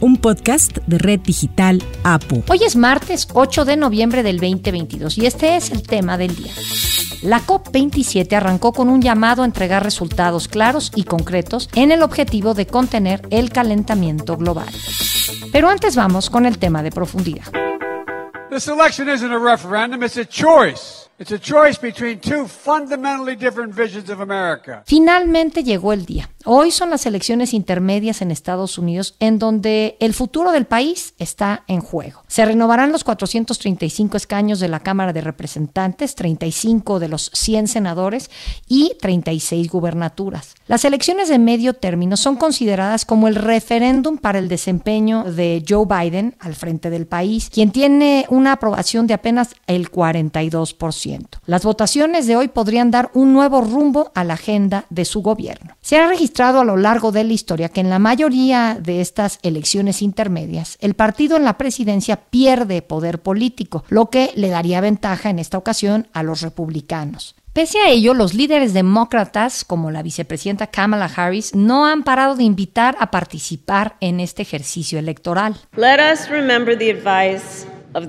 un podcast de Red Digital APU. Hoy es martes 8 de noviembre del 2022 y este es el tema del día. La COP27 arrancó con un llamado a entregar resultados claros y concretos en el objetivo de contener el calentamiento global. Pero antes vamos con el tema de profundidad. This election isn't a referendum, it's a choice. It's a choice between two fundamentally different visions of America. Finalmente llegó el día. Hoy son las elecciones intermedias en Estados Unidos en donde el futuro del país está en juego. Se renovarán los 435 escaños de la Cámara de Representantes, 35 de los 100 senadores y 36 gubernaturas. Las elecciones de medio término son consideradas como el referéndum para el desempeño de Joe Biden al frente del país, quien tiene una aprobación de apenas el 42%. Las votaciones de hoy podrían dar un nuevo rumbo a la agenda de su gobierno. Registrado a lo largo de la historia que en la mayoría de estas elecciones intermedias, el partido en la presidencia pierde poder político, lo que le daría ventaja en esta ocasión a los republicanos. Pese a ello, los líderes demócratas, como la vicepresidenta Kamala Harris, no han parado de invitar a participar en este ejercicio electoral. Let us remember the advice of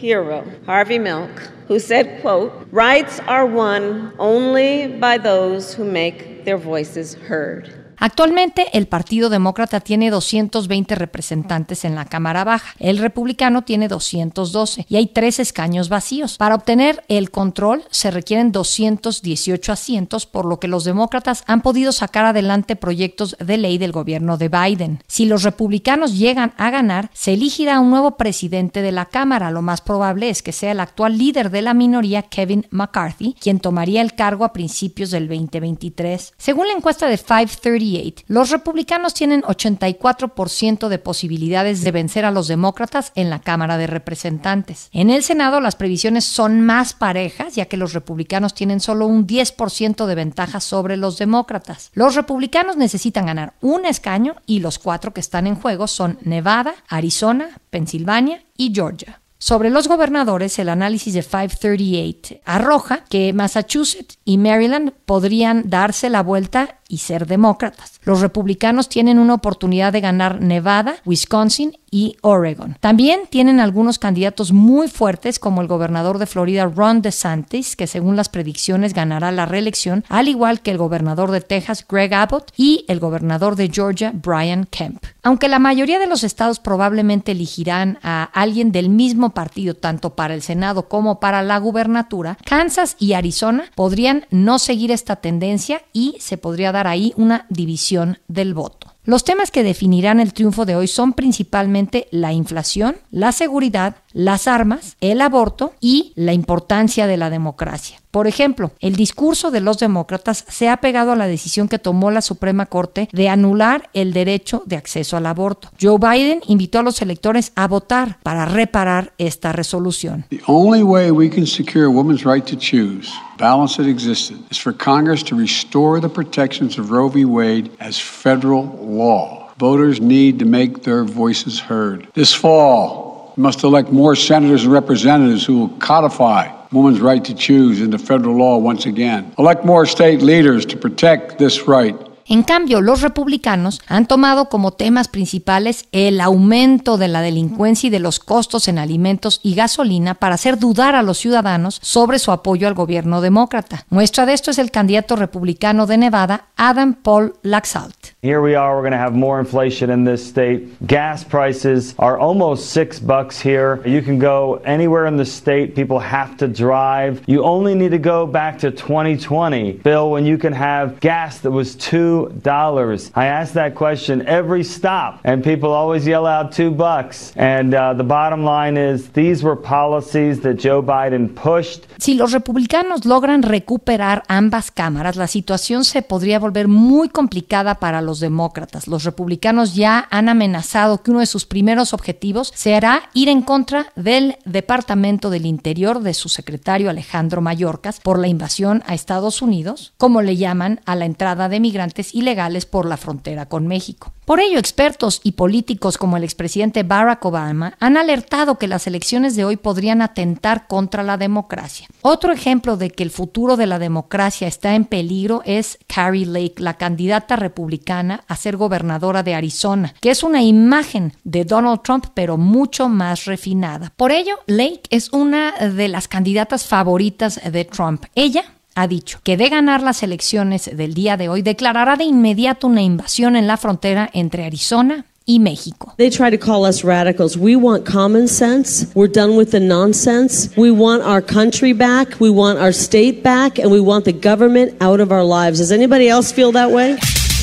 hero, Harvey Milk, who said, quote, rights are won only by those who make their voices heard. Actualmente el Partido Demócrata tiene 220 representantes en la Cámara Baja, el Republicano tiene 212 y hay tres escaños vacíos. Para obtener el control se requieren 218 asientos, por lo que los demócratas han podido sacar adelante proyectos de ley del gobierno de Biden. Si los republicanos llegan a ganar, se elegirá un nuevo presidente de la Cámara. Lo más probable es que sea el actual líder de la minoría, Kevin McCarthy, quien tomaría el cargo a principios del 2023. Según la encuesta de 530 los republicanos tienen 84% de posibilidades de vencer a los demócratas en la Cámara de Representantes. En el Senado las previsiones son más parejas, ya que los republicanos tienen solo un 10% de ventaja sobre los demócratas. Los republicanos necesitan ganar un escaño y los cuatro que están en juego son Nevada, Arizona, Pensilvania y Georgia. Sobre los gobernadores, el análisis de 538 arroja que Massachusetts y Maryland podrían darse la vuelta y ser demócratas. Los republicanos tienen una oportunidad de ganar Nevada, Wisconsin y Oregon. También tienen algunos candidatos muy fuertes como el gobernador de Florida Ron DeSantis, que según las predicciones ganará la reelección, al igual que el gobernador de Texas Greg Abbott y el gobernador de Georgia Brian Kemp. Aunque la mayoría de los estados probablemente elegirán a alguien del mismo partido tanto para el Senado como para la gubernatura, Kansas y Arizona podrían no seguir esta tendencia y se podría dar ahí una división del voto. Los temas que definirán el triunfo de hoy son principalmente la inflación, la seguridad, las armas, el aborto y la importancia de la democracia. Por ejemplo, el discurso de los demócratas se ha pegado a la decisión que tomó la Suprema Corte de anular el derecho de acceso al aborto. Joe Biden invitó a los electores a votar para reparar esta resolución. The only way we can secure women's right to choose, balance that existed, is for Congress to restore the protections of Roe v. Wade as federal law. Voters need to make their voices heard. This fall, must elect more senators and representatives who will codify women's right to choose into federal law once again. Elect more state leaders to protect this right. En cambio, los republicanos han tomado como temas principales el aumento de la delincuencia y de los costos en alimentos y gasolina para hacer dudar a los ciudadanos sobre su apoyo al gobierno demócrata. Muestra de esto es el candidato republicano de Nevada, Adam Paul Laxalt. Here we are, we're going to have more inflation in this state. Gas prices are almost six bucks here. You can go anywhere in the state. People have to drive. You only need to go back to 2020, Bill, when you can have gas that was two dollars. I ask that question every stop, and people always yell out two bucks. And uh, the bottom line is these were policies that Joe Biden pushed. Si los republicanos logran recuperar ambas cámaras, la situación se podría volver muy complicada para los demócratas. Los republicanos ya han amenazado que uno de sus primeros objetivos será ir en contra del Departamento del Interior de su secretario Alejandro Mayorkas por la invasión a Estados Unidos, como le llaman a la entrada de migrantes ilegales por la frontera con México. Por ello, expertos y políticos como el expresidente Barack Obama han alertado que las elecciones de hoy podrían atentar contra la democracia. Otro ejemplo de que el futuro de la democracia está en peligro es Carrie Lake, la candidata republicana a ser gobernadora de Arizona, que es una imagen de Donald Trump, pero mucho más refinada. Por ello, Lake es una de las candidatas favoritas de Trump. Ella ha dicho que de ganar las elecciones del día de hoy declarará de inmediato una invasión en la frontera entre Arizona y México. They try to call us radicals. We want common sense. We're done with the nonsense. We want our country back. We want our state back. And we want the government out of our lives. Does anybody else feel that way?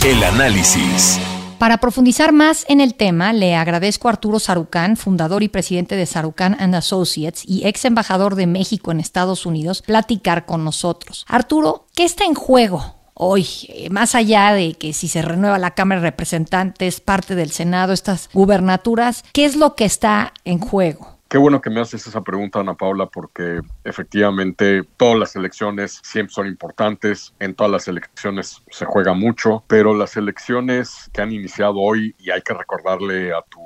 El análisis. Para profundizar más en el tema, le agradezco a Arturo Sarucán, fundador y presidente de Sarucán and Associates y ex embajador de México en Estados Unidos, platicar con nosotros. Arturo, ¿qué está en juego hoy, eh, más allá de que si se renueva la Cámara de Representantes, parte del Senado, estas gubernaturas, ¿qué es lo que está en juego? Qué bueno que me haces esa pregunta, Ana Paula, porque efectivamente todas las elecciones siempre son importantes, en todas las elecciones se juega mucho, pero las elecciones que han iniciado hoy, y hay que recordarle a tu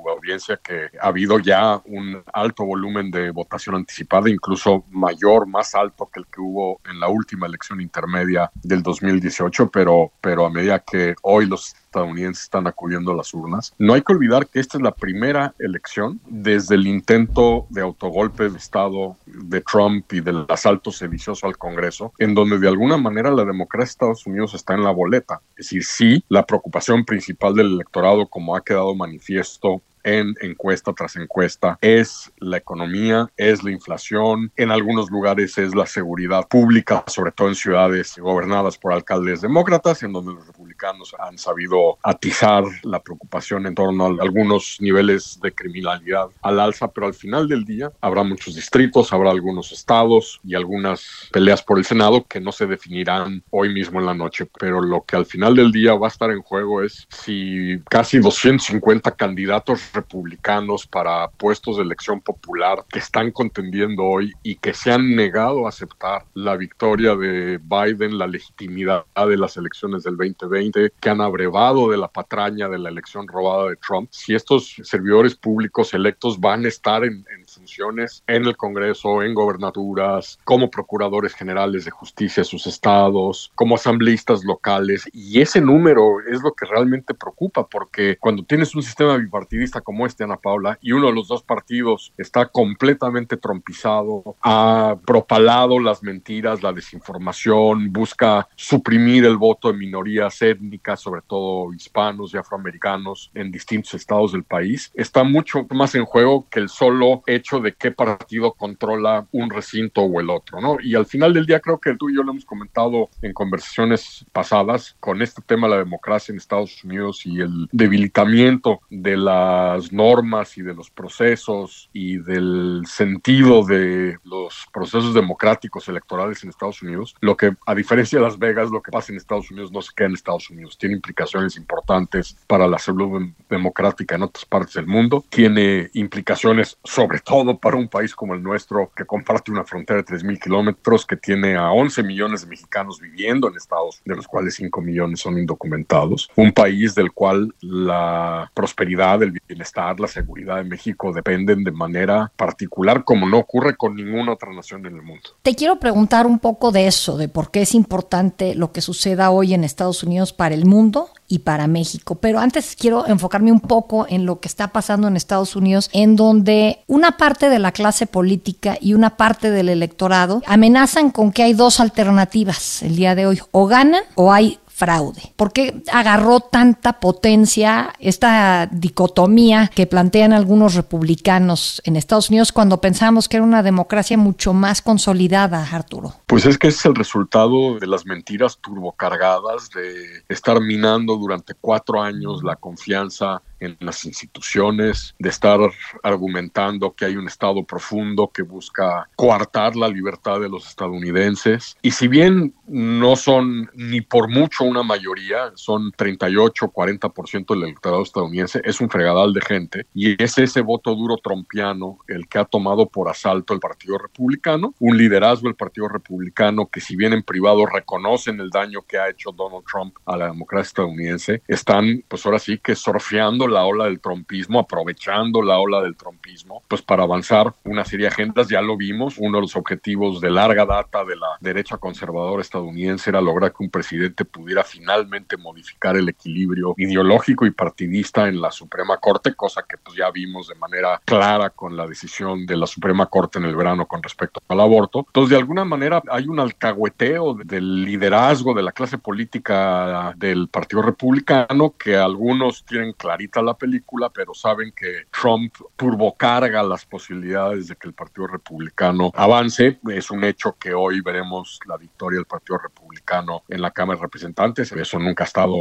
que ha habido ya un alto volumen de votación anticipada, incluso mayor, más alto que el que hubo en la última elección intermedia del 2018, pero, pero a medida que hoy los estadounidenses están acudiendo a las urnas. No hay que olvidar que esta es la primera elección desde el intento de autogolpe de Estado de Trump y del asalto sedicioso al Congreso, en donde de alguna manera la democracia de Estados Unidos está en la boleta. Es decir, sí, la preocupación principal del electorado, como ha quedado manifiesto en encuesta tras encuesta. Es la economía, es la inflación, en algunos lugares es la seguridad pública, sobre todo en ciudades gobernadas por alcaldes demócratas, en donde los republicanos han sabido atizar la preocupación en torno a algunos niveles de criminalidad al alza, pero al final del día habrá muchos distritos, habrá algunos estados y algunas peleas por el Senado que no se definirán hoy mismo en la noche, pero lo que al final del día va a estar en juego es si casi 250 candidatos republicanos para puestos de elección popular que están contendiendo hoy y que se han negado a aceptar la victoria de Biden, la legitimidad de las elecciones del 2020, que han abrevado de la patraña de la elección robada de Trump. Si estos servidores públicos electos van a estar en, en funciones en el Congreso, en gobernaturas, como procuradores generales de justicia de sus estados, como asambleístas locales, y ese número es lo que realmente preocupa, porque cuando tienes un sistema bipartidista como este, Ana Paula, y uno de los dos partidos está completamente trompizado, ha propalado las mentiras, la desinformación, busca suprimir el voto de minorías étnicas, sobre todo hispanos y afroamericanos en distintos estados del país, está mucho más en juego que el solo hecho de qué partido controla un recinto o el otro, ¿no? Y al final del día creo que tú y yo lo hemos comentado en conversaciones pasadas con este tema de la democracia en Estados Unidos y el debilitamiento de las normas y de los procesos y del sentido de los procesos democráticos electorales en Estados Unidos, lo que a diferencia de Las Vegas, lo que pasa en Estados Unidos no se queda en Estados Unidos, tiene implicaciones importantes para la salud democrática en otras partes del mundo, tiene implicaciones sobre todo para un país como el nuestro que comparte una frontera de 3.000 kilómetros, que tiene a 11 millones de mexicanos viviendo en Estados, de los cuales 5 millones son indocumentados, un país del cual la prosperidad, el bienestar, la seguridad de México dependen de manera particular, como no ocurre con ninguna otra nación en el mundo. Te quiero preguntar un poco de eso, de por qué es importante lo que suceda hoy en Estados Unidos para el mundo y para México. Pero antes quiero enfocarme un poco en lo que está pasando en Estados Unidos, en donde una parte de la clase política y una parte del electorado amenazan con que hay dos alternativas el día de hoy, o ganan o hay fraude. ¿Por qué agarró tanta potencia esta dicotomía que plantean algunos republicanos en Estados Unidos cuando pensamos que era una democracia mucho más consolidada, Arturo? Pues es que es el resultado de las mentiras turbocargadas, de estar minando durante cuatro años la confianza en las instituciones, de estar argumentando que hay un Estado profundo que busca coartar la libertad de los estadounidenses. Y si bien no son ni por mucho una mayoría, son 38, 40% del electorado estadounidense, es un fregadal de gente y es ese voto duro trompiano el que ha tomado por asalto el Partido Republicano, un liderazgo del Partido Republicano que si bien en privado reconocen el daño que ha hecho Donald Trump a la democracia estadounidense, están pues ahora sí que surfeando la ola del trumpismo, aprovechando la ola del trumpismo, pues para avanzar una serie de agendas, ya lo vimos, uno de los objetivos de larga data de la derecha conservadora estadounidense era lograr que un presidente pudiera finalmente modificar el equilibrio ideológico y partidista en la Suprema Corte, cosa que pues ya vimos de manera clara con la decisión de la Suprema Corte en el verano con respecto al aborto. Entonces, de alguna manera hay un alcahueteo del liderazgo de la clase política del Partido Republicano que algunos tienen clarita la película, pero saben que Trump turbocarga las posibilidades de que el Partido Republicano avance. Es un hecho que hoy veremos la victoria del Partido Republicano en la Cámara de Representantes. Eso nunca ha estado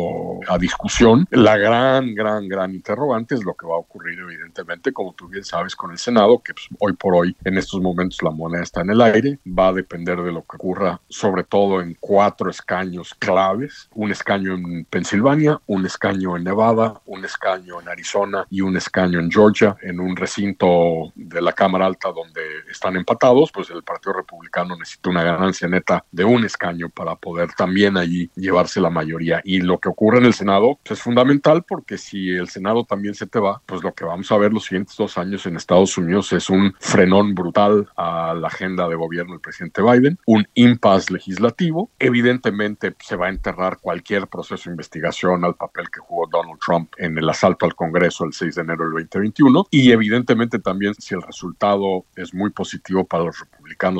a discusión. La gran, gran, gran interrogante es lo que va a ocurrir, evidentemente, como tú bien sabes, con el Senado, que pues, hoy por hoy, en estos momentos, la moneda está en el aire. Va a depender de lo que ocurra, sobre todo en cuatro escaños claves. Un escaño en Pensilvania, un escaño en Nevada, un en Arizona y un escaño en Georgia, en un recinto de la Cámara Alta donde están empatados, pues el Partido Republicano necesita una ganancia neta de un escaño para poder también allí llevarse la mayoría. Y lo que ocurre en el Senado pues, es fundamental porque si el Senado también se te va, pues lo que vamos a ver los siguientes dos años en Estados Unidos es un frenón brutal a la agenda de gobierno del presidente Biden, un impasse legislativo. Evidentemente se va a enterrar cualquier proceso de investigación al papel que jugó Donald Trump en el asalto al Congreso el 6 de enero del 2021 y evidentemente también si el resultado es muy positivo para los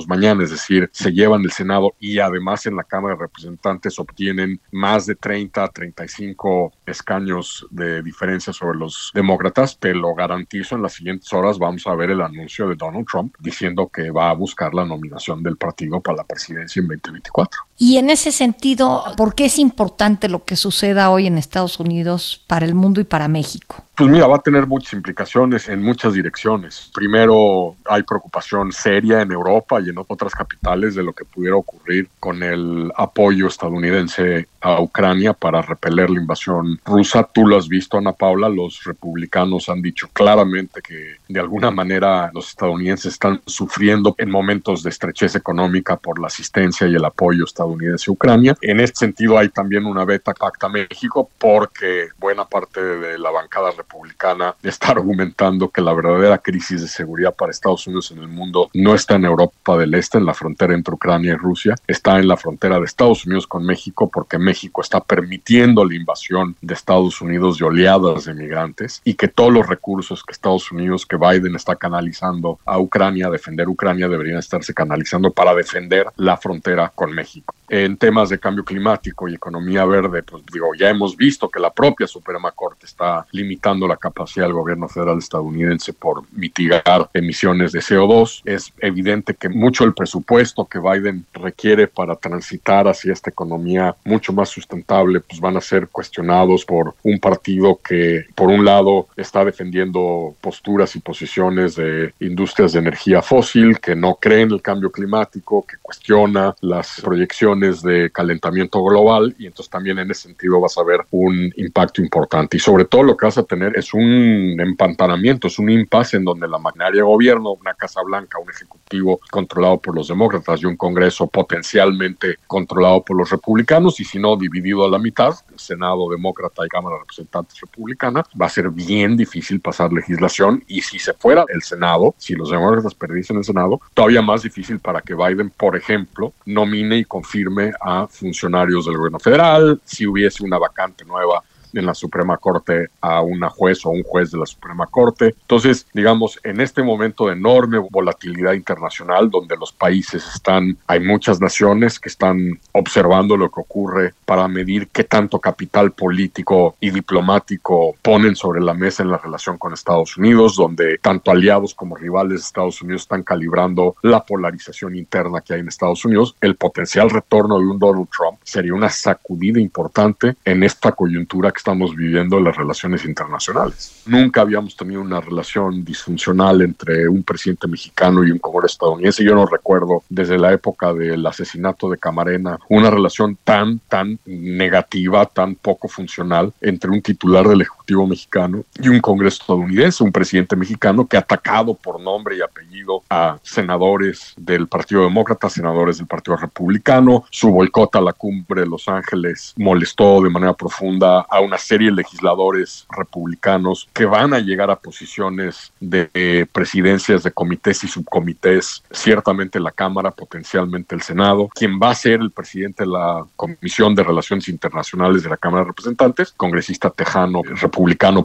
mañana, es decir, se llevan el Senado y además en la Cámara de Representantes obtienen más de 30, 35 escaños de diferencia sobre los demócratas, te lo garantizo, en las siguientes horas vamos a ver el anuncio de Donald Trump diciendo que va a buscar la nominación del partido para la presidencia en 2024. Y en ese sentido, ¿por qué es importante lo que suceda hoy en Estados Unidos para el mundo y para México? Pues mira, va a tener muchas implicaciones en muchas direcciones. Primero, hay preocupación seria en Europa y en otras capitales de lo que pudiera ocurrir con el apoyo estadounidense a Ucrania para repeler la invasión rusa. Tú lo has visto, Ana Paula, los republicanos han dicho claramente que de alguna manera los estadounidenses están sufriendo en momentos de estrechez económica por la asistencia y el apoyo estadounidense a Ucrania. En este sentido, hay también una beta pacta México porque buena parte de la bancada republicana está argumentando que la verdadera crisis de seguridad para Estados Unidos en el mundo no está en Europa del Este, en la frontera entre Ucrania y Rusia, está en la frontera de Estados Unidos con México, porque México está permitiendo la invasión de Estados Unidos de oleadas de migrantes y que todos los recursos que Estados Unidos, que Biden está canalizando a Ucrania, a defender Ucrania, deberían estarse canalizando para defender la frontera con México. En temas de cambio climático y economía verde, pues digo, ya hemos visto que la propia Suprema Corte está limitando la capacidad del gobierno federal estadounidense por mitigar emisiones de CO2. Es evidente que mucho del presupuesto que Biden requiere para transitar hacia esta economía mucho más sustentable, pues van a ser cuestionados por un partido que, por un lado, está defendiendo posturas y posiciones de industrias de energía fósil, que no cree en el cambio climático, que cuestiona las proyecciones de calentamiento global y entonces también en ese sentido vas a ver un impacto importante. Y sobre todo lo que vas a tener es un empantanamiento, es un impasse en donde la maquinaria de gobierno, una Casa Blanca, un ejecutivo controlado por los demócratas y un Congreso potencialmente controlado por los republicanos y si no dividido a la mitad, Senado demócrata y Cámara de Representantes republicana, va a ser bien difícil pasar legislación y si se fuera el Senado, si los demócratas perdiesen el Senado, todavía más difícil para que Biden, por ejemplo, nomine y confirme a funcionarios del gobierno federal, si hubiese una vacante nueva en la Suprema Corte a una juez o un juez de la Suprema Corte. Entonces, digamos, en este momento de enorme volatilidad internacional, donde los países están, hay muchas naciones que están observando lo que ocurre para medir qué tanto capital político y diplomático ponen sobre la mesa en la relación con Estados Unidos, donde tanto aliados como rivales de Estados Unidos están calibrando la polarización interna que hay en Estados Unidos, el potencial retorno de un Donald Trump sería una sacudida importante en esta coyuntura que estamos viviendo las relaciones internacionales. Nunca habíamos tenido una relación disfuncional entre un presidente mexicano y un congreso estadounidense. Yo no recuerdo desde la época del asesinato de Camarena una relación tan, tan negativa, tan poco funcional entre un titular del Mexicano y un congreso estadounidense, un presidente mexicano que ha atacado por nombre y apellido a senadores del Partido Demócrata, senadores del Partido Republicano, su boicot a la cumbre de Los Ángeles molestó de manera profunda a una serie de legisladores republicanos que van a llegar a posiciones de presidencias de comités y subcomités, ciertamente la Cámara, potencialmente el Senado, quien va a ser el presidente de la Comisión de Relaciones Internacionales de la Cámara de Representantes, congresista tejano,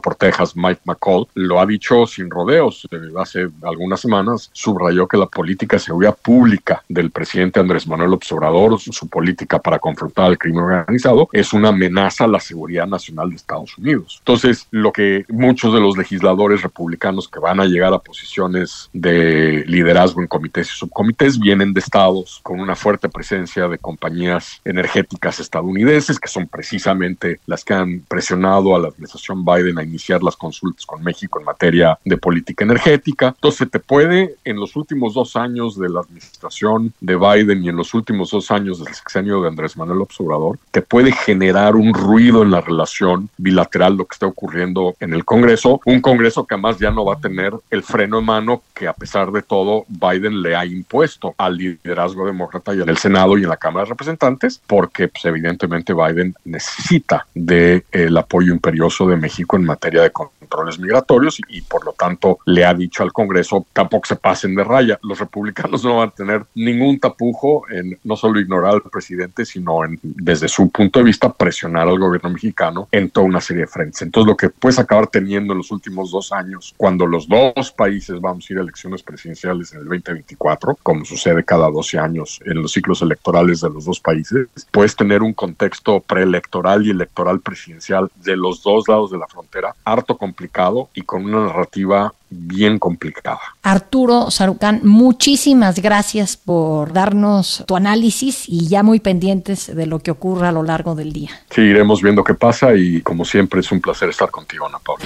por Texas, Mike McCall, lo ha dicho sin rodeos. Hace algunas semanas subrayó que la política de seguridad pública del presidente Andrés Manuel Observador, su política para confrontar al crimen organizado, es una amenaza a la seguridad nacional de Estados Unidos. Entonces, lo que muchos de los legisladores republicanos que van a llegar a posiciones de liderazgo en comités y subcomités vienen de estados con una fuerte presencia de compañías energéticas estadounidenses, que son precisamente las que han presionado a la administración Biden a iniciar las consultas con México en materia de política energética. Entonces, te puede, en los últimos dos años de la administración de Biden y en los últimos dos años del sexenio de Andrés Manuel Observador, te puede generar un ruido en la relación bilateral lo que está ocurriendo en el Congreso, un Congreso que además ya no va a tener el freno en mano que a pesar de todo Biden le ha impuesto al liderazgo demócrata y en el Senado y en la Cámara de Representantes, porque pues, evidentemente Biden necesita del de, apoyo imperioso de México en materia de controles migratorios y, y, por lo tanto le ha dicho al Congreso tampoco se pasen de raya. Los republicanos no van a tener ningún tapujo en no solo ignorar al presidente, sino en, desde su punto de vista, presionar al gobierno mexicano en toda una serie de frentes. Entonces, lo que puedes acabar teniendo en los últimos dos años, cuando los dos países vamos a ir a elecciones presidenciales en el 2024, como sucede cada 12 años en los ciclos electorales de los dos países, puedes tener un contexto preelectoral y electoral presidencial de los dos lados de la frontera harto complicado y con una narrativa bien complicada. Arturo Sarucán, muchísimas gracias por darnos tu análisis y ya muy pendientes de lo que ocurra a lo largo del día. Sí, iremos viendo qué pasa y como siempre es un placer estar contigo, Ana Paula.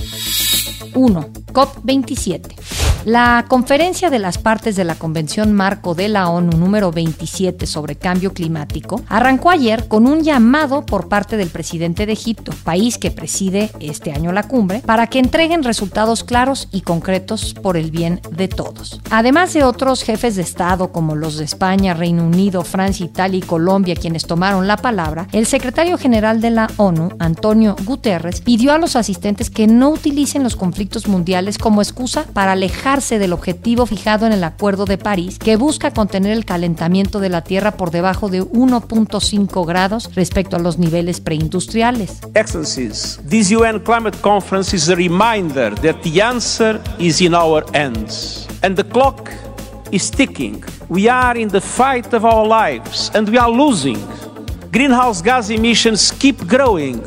1. COP27. La conferencia de las partes de la Convención Marco de la ONU número 27 sobre cambio climático arrancó ayer con un llamado por parte del presidente de Egipto, país que preside este año la cumbre, para que entreguen resultados claros y concretos por el bien de todos. Además de otros jefes de Estado como los de España, Reino Unido, Francia, Italia y Colombia quienes tomaron la palabra, el secretario general de la ONU, Antonio Guterres, pidió a los asistentes que no utilicen los conflictos mundiales como excusa para alejar del objetivo fijado en el Acuerdo de París, que busca contener el calentamiento de la Tierra por debajo de 1.5 grados respecto a los niveles preindustriales. Excellencies, this UN climate conference is a reminder that the answer is in our hands and the clock is ticking. We are in the fight of our lives and we are losing. Greenhouse gas emissions keep growing.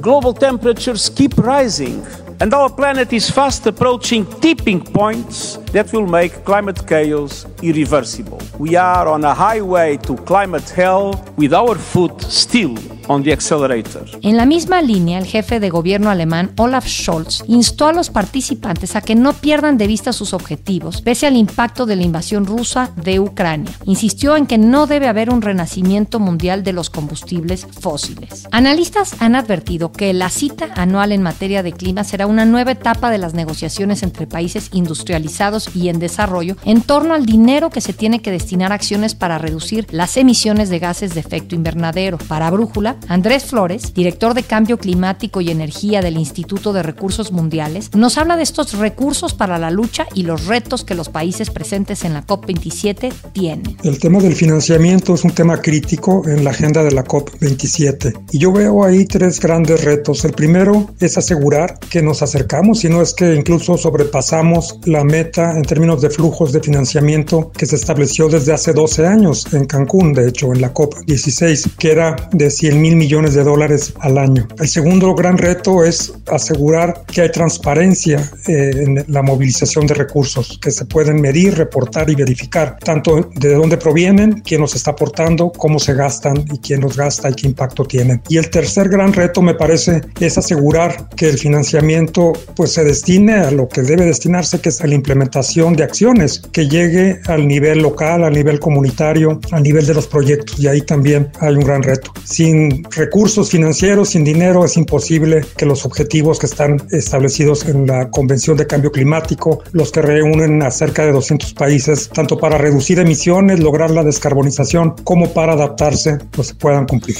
Global temperatures keep rising. And our planet is fast approaching tipping points that will make climate chaos irreversible. We are on a highway to climate hell with our foot still on the accelerator. En la misma línea, el jefe de gobierno alemán Olaf Scholz instó a los participantes a que no pierdan de vista sus objetivos, pese al impacto de la invasión rusa de Ucrania. Insistió en que no debe haber un renacimiento mundial de los combustibles fósiles. Analistas han advertido que la cita anual en materia de clima será una nueva etapa de las negociaciones entre países industrializados y en desarrollo en torno al dinero que se tiene que destinar a acciones para reducir las emisiones de gases de efecto invernadero. Para Brújula, Andrés Flores, director de Cambio Climático y Energía del Instituto de Recursos Mundiales, nos habla de estos recursos para la lucha y los retos que los países presentes en la COP27 tienen. El tema del financiamiento es un tema crítico en la agenda de la COP27 y yo veo ahí tres grandes retos. El primero es asegurar que nos acercamos, si no es que incluso sobrepasamos la meta en términos de flujos de financiamiento que se estableció desde hace 12 años en Cancún, de hecho, en la COP16, que era de 100 mil millones de dólares al año. El segundo gran reto es asegurar que hay transparencia eh, en la movilización de recursos, que se pueden medir, reportar y verificar, tanto de dónde provienen, quién nos está aportando, cómo se gastan y quién los gasta y qué impacto tienen. Y el tercer gran reto, me parece, es asegurar que el financiamiento pues se destine a lo que debe destinarse, que es a la implementación de acciones, que llegue al nivel local, al nivel comunitario, al nivel de los proyectos. Y ahí también hay un gran reto. Sin recursos financieros, sin dinero, es imposible que los objetivos que están establecidos en la Convención de Cambio Climático, los que reúnen a cerca de 200 países, tanto para reducir emisiones, lograr la descarbonización, como para adaptarse, pues se puedan cumplir.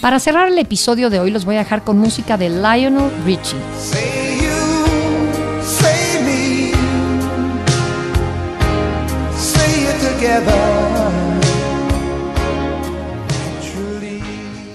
Para cerrar el episodio de hoy los voy a dejar con música de Lionel Richie.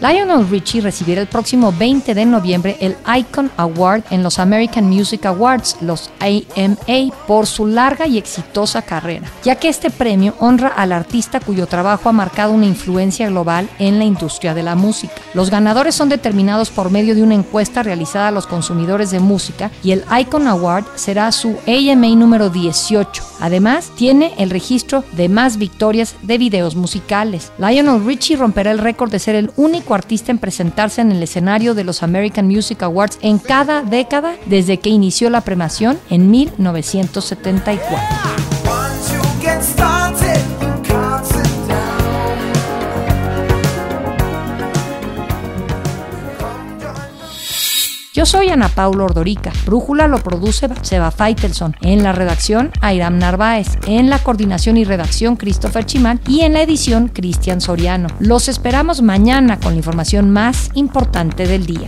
Lionel Richie recibirá el próximo 20 de noviembre el Icon Award en los American Music Awards, los AMA, por su larga y exitosa carrera, ya que este premio honra al artista cuyo trabajo ha marcado una influencia global en la industria de la música. Los ganadores son determinados por medio de una encuesta realizada a los consumidores de música y el Icon Award será su AMA número 18. Además, tiene el registro de más victorias de videos musicales. Lionel Richie romperá el récord de ser el único artista en presentarse en el escenario de los American Music Awards en cada década desde que inició la premiación en 1974. Yo soy Ana Paula Ordorica. Brújula lo produce Seba Feitelson. En la redacción, Airam Narváez. En la coordinación y redacción, Christopher Chimán. Y en la edición, Cristian Soriano. Los esperamos mañana con la información más importante del día.